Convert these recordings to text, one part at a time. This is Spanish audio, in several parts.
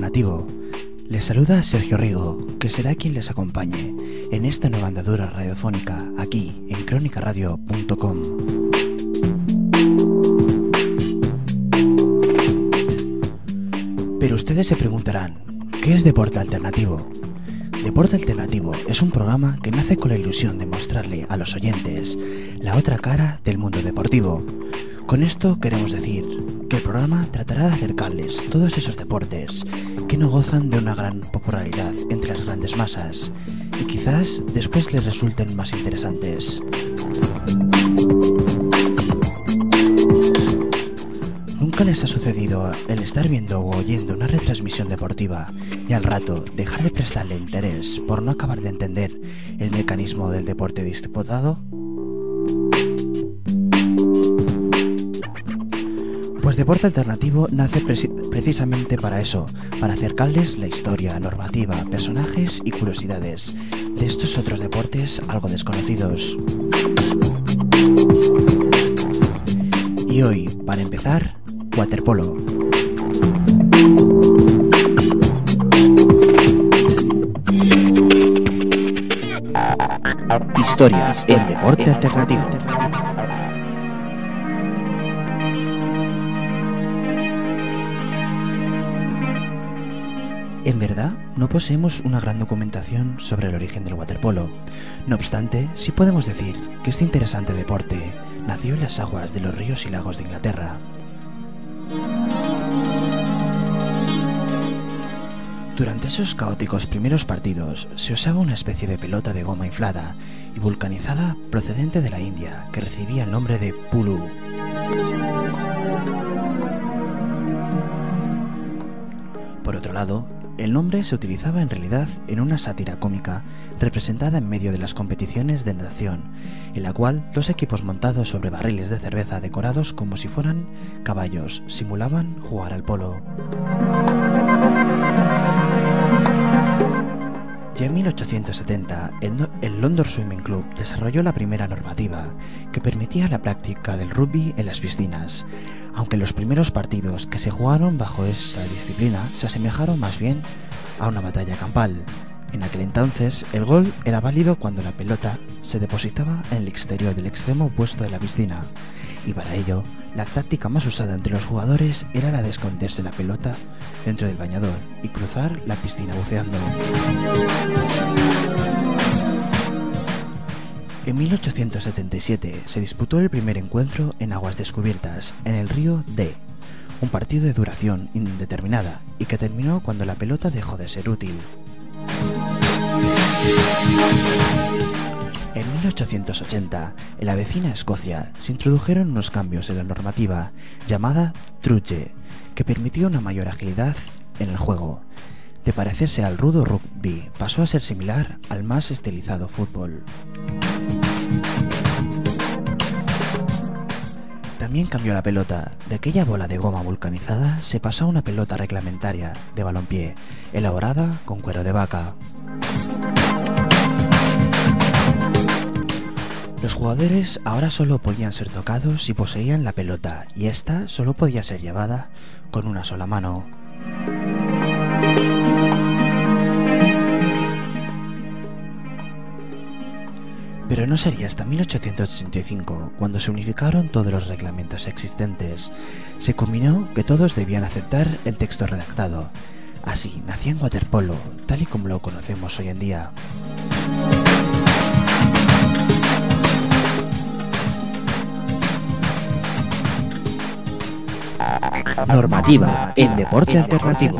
Alternativo. Les saluda Sergio Rigo, que será quien les acompañe en esta nueva andadura radiofónica aquí en crónicaradio.com. Pero ustedes se preguntarán, ¿qué es Deporte Alternativo? Deporte Alternativo es un programa que nace con la ilusión de mostrarle a los oyentes la otra cara del mundo deportivo. Con esto queremos decir que el programa tratará de acercarles todos esos deportes que no gozan de una gran popularidad entre las grandes masas y quizás después les resulten más interesantes. ¿Nunca les ha sucedido el estar viendo o oyendo una retransmisión deportiva y al rato dejar de prestarle interés por no acabar de entender el mecanismo del deporte disputado? Deporte Alternativo nace precisamente para eso, para acercarles la historia, normativa, personajes y curiosidades de estos otros deportes algo desconocidos. Y hoy, para empezar, waterpolo. Historias en deporte alternativo. En verdad, no poseemos una gran documentación sobre el origen del waterpolo. No obstante, sí podemos decir que este interesante deporte nació en las aguas de los ríos y lagos de Inglaterra. Durante esos caóticos primeros partidos se usaba una especie de pelota de goma inflada y vulcanizada procedente de la India que recibía el nombre de pulu. Por otro lado, el nombre se utilizaba en realidad en una sátira cómica representada en medio de las competiciones de natación, en la cual dos equipos montados sobre barriles de cerveza decorados como si fueran caballos simulaban jugar al polo. Ya en 1870, el London Swimming Club desarrolló la primera normativa que permitía la práctica del rugby en las piscinas, aunque los primeros partidos que se jugaron bajo esa disciplina se asemejaron más bien a una batalla campal. En aquel entonces, el gol era válido cuando la pelota se depositaba en el exterior del extremo opuesto de la piscina, y para ello, la táctica más usada entre los jugadores era la de esconderse la pelota dentro del bañador y cruzar la piscina buceando. En 1877 se disputó el primer encuentro en aguas descubiertas, en el río D, un partido de duración indeterminada y que terminó cuando la pelota dejó de ser útil. En 1880, en la vecina Escocia se introdujeron unos cambios en la normativa llamada truche, que permitió una mayor agilidad en el juego. De parecerse al rudo rugby, pasó a ser similar al más estilizado fútbol. También cambió la pelota. De aquella bola de goma vulcanizada se pasó a una pelota reglamentaria de balompié, elaborada con cuero de vaca. Jugadores ahora solo podían ser tocados si poseían la pelota y esta solo podía ser llevada con una sola mano. Pero no sería hasta 1885 cuando se unificaron todos los reglamentos existentes. Se combinó que todos debían aceptar el texto redactado. Así nacía en waterpolo, tal y como lo conocemos hoy en día. Normativa en deporte alternativo.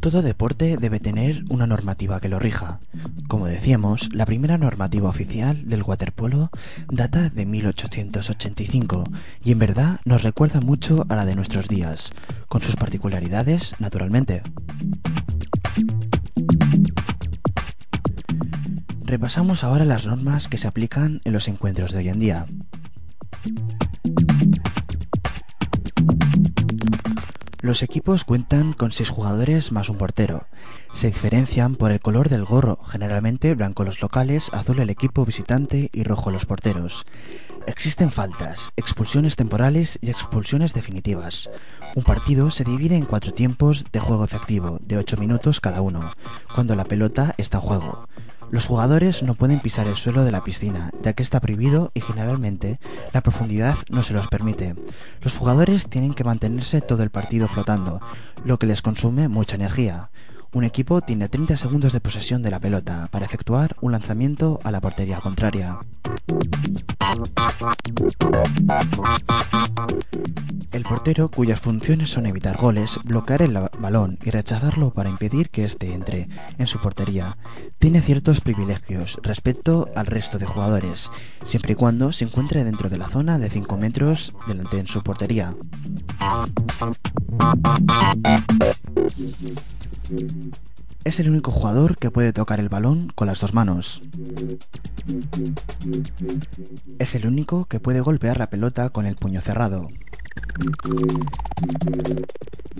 Todo deporte debe tener una normativa que lo rija. Como decíamos, la primera normativa oficial del waterpolo data de 1885 y en verdad nos recuerda mucho a la de nuestros días, con sus particularidades, naturalmente. Repasamos ahora las normas que se aplican en los encuentros de hoy en día. Los equipos cuentan con seis jugadores más un portero. Se diferencian por el color del gorro, generalmente blanco los locales, azul el equipo visitante y rojo los porteros. Existen faltas, expulsiones temporales y expulsiones definitivas. Un partido se divide en cuatro tiempos de juego efectivo, de 8 minutos cada uno, cuando la pelota está en juego. Los jugadores no pueden pisar el suelo de la piscina, ya que está prohibido y generalmente la profundidad no se los permite. Los jugadores tienen que mantenerse todo el partido flotando, lo que les consume mucha energía. Un equipo tiene 30 segundos de posesión de la pelota para efectuar un lanzamiento a la portería contraria. El portero, cuyas funciones son evitar goles, bloquear el balón y rechazarlo para impedir que éste entre en su portería, tiene ciertos privilegios respecto al resto de jugadores, siempre y cuando se encuentre dentro de la zona de 5 metros delante en su portería. Es el único jugador que puede tocar el balón con las dos manos. Es el único que puede golpear la pelota con el puño cerrado.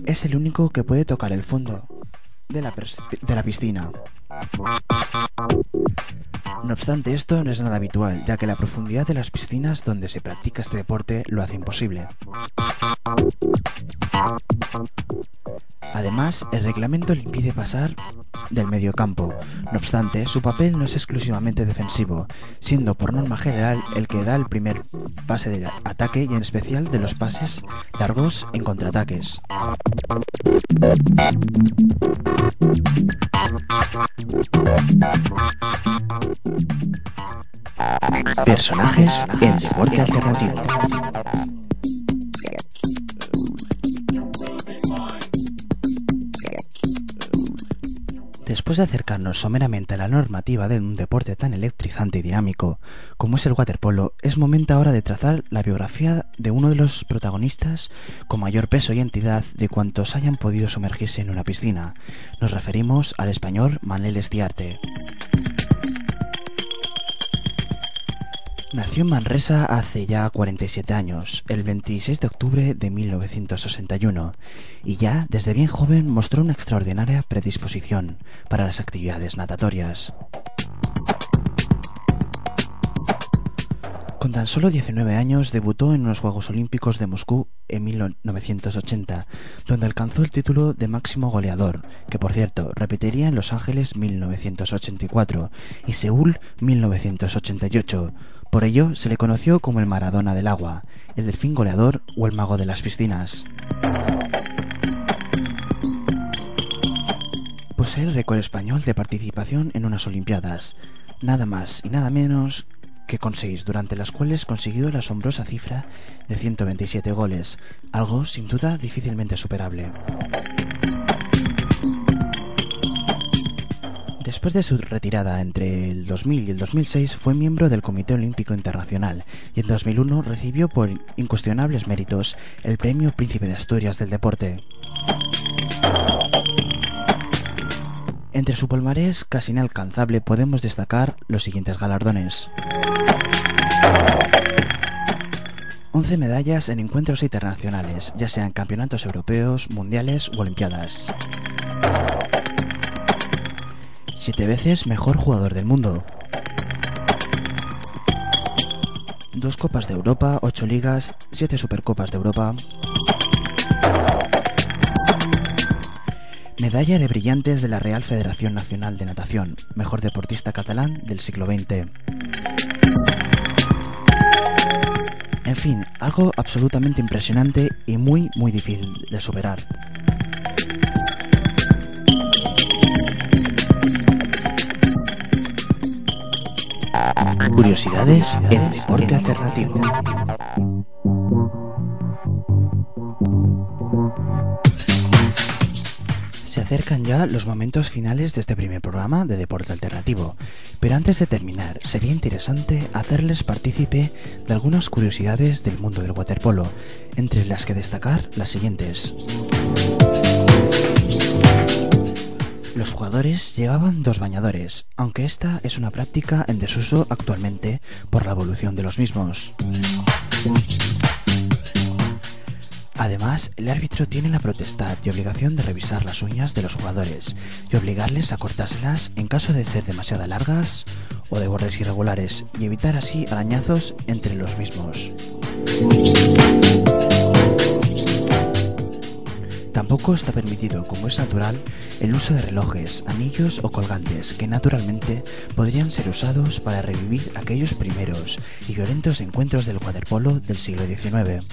Es el único que puede tocar el fondo de la, de la piscina. No obstante, esto no es nada habitual, ya que la profundidad de las piscinas donde se practica este deporte lo hace imposible. Además, el reglamento le impide pasar del medio campo. No obstante, su papel no es exclusivamente defensivo, siendo por norma general el que da el primer pase de ataque y en especial de los pases largos en contraataques. Personajes en deporte alternativo. De acercarnos someramente a la normativa de un deporte tan electrizante y dinámico como es el waterpolo, es momento ahora de trazar la biografía de uno de los protagonistas con mayor peso y entidad de cuantos hayan podido sumergirse en una piscina. Nos referimos al español Manel Estiarte. Nació en Manresa hace ya 47 años, el 26 de octubre de 1961, y ya desde bien joven mostró una extraordinaria predisposición para las actividades natatorias. Con tan solo 19 años debutó en los Juegos Olímpicos de Moscú en 1980, donde alcanzó el título de máximo goleador, que por cierto repetiría en Los Ángeles 1984 y Seúl 1988. Por ello se le conoció como el Maradona del agua, el delfín goleador o el mago de las piscinas. Posee el récord español de participación en unas Olimpiadas, nada más y nada menos que con seis, durante las cuales consiguió la asombrosa cifra de 127 goles, algo sin duda difícilmente superable. Después de su retirada entre el 2000 y el 2006 fue miembro del Comité Olímpico Internacional y en 2001 recibió por incuestionables méritos el Premio Príncipe de Asturias del Deporte. Entre su palmarés casi inalcanzable podemos destacar los siguientes galardones. 11 medallas en encuentros internacionales, ya sean campeonatos europeos, mundiales u olimpiadas. Siete veces mejor jugador del mundo. Dos Copas de Europa, ocho ligas, siete Supercopas de Europa. Medalla de brillantes de la Real Federación Nacional de Natación, mejor deportista catalán del siglo XX. En fin, algo absolutamente impresionante y muy, muy difícil de superar. Curiosidades en deporte alternativo. Acercan ya los momentos finales de este primer programa de Deporte Alternativo, pero antes de terminar, sería interesante hacerles partícipe de algunas curiosidades del mundo del waterpolo, entre las que destacar las siguientes. Los jugadores llevaban dos bañadores, aunque esta es una práctica en desuso actualmente por la evolución de los mismos. Además, el árbitro tiene la potestad y obligación de revisar las uñas de los jugadores y obligarles a cortárselas en caso de ser demasiado largas o de bordes irregulares y evitar así arañazos entre los mismos. Tampoco está permitido, como es natural, el uso de relojes, anillos o colgantes que naturalmente podrían ser usados para revivir aquellos primeros y violentos encuentros del waterpolo del siglo XIX.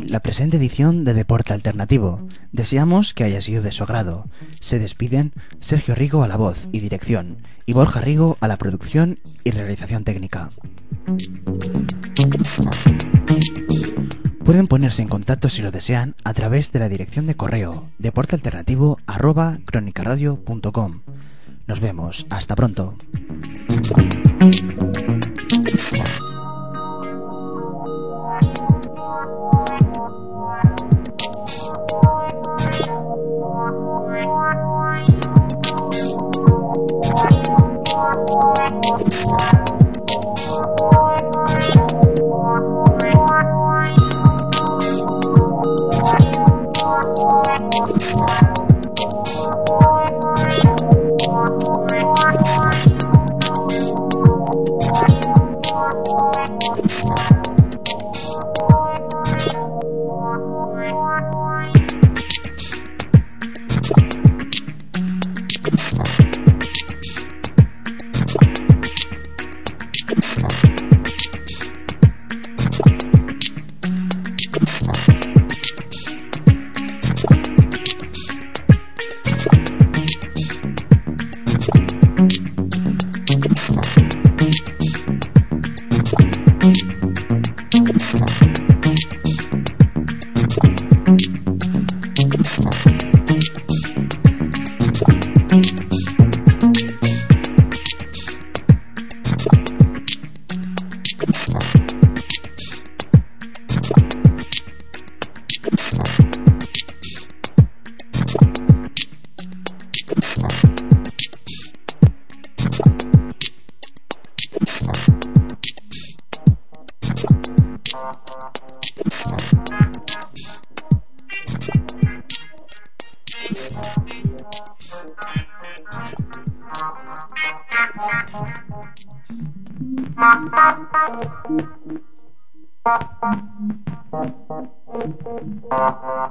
La presente edición de Deporte Alternativo. Deseamos que haya sido de su agrado. Se despiden Sergio Rigo a la voz y dirección y Borja Rigo a la producción y realización técnica. Pueden ponerse en contacto si lo desean a través de la dirección de correo deportealternativo@cronicaradio.com. Nos vemos, hasta pronto. Thank you.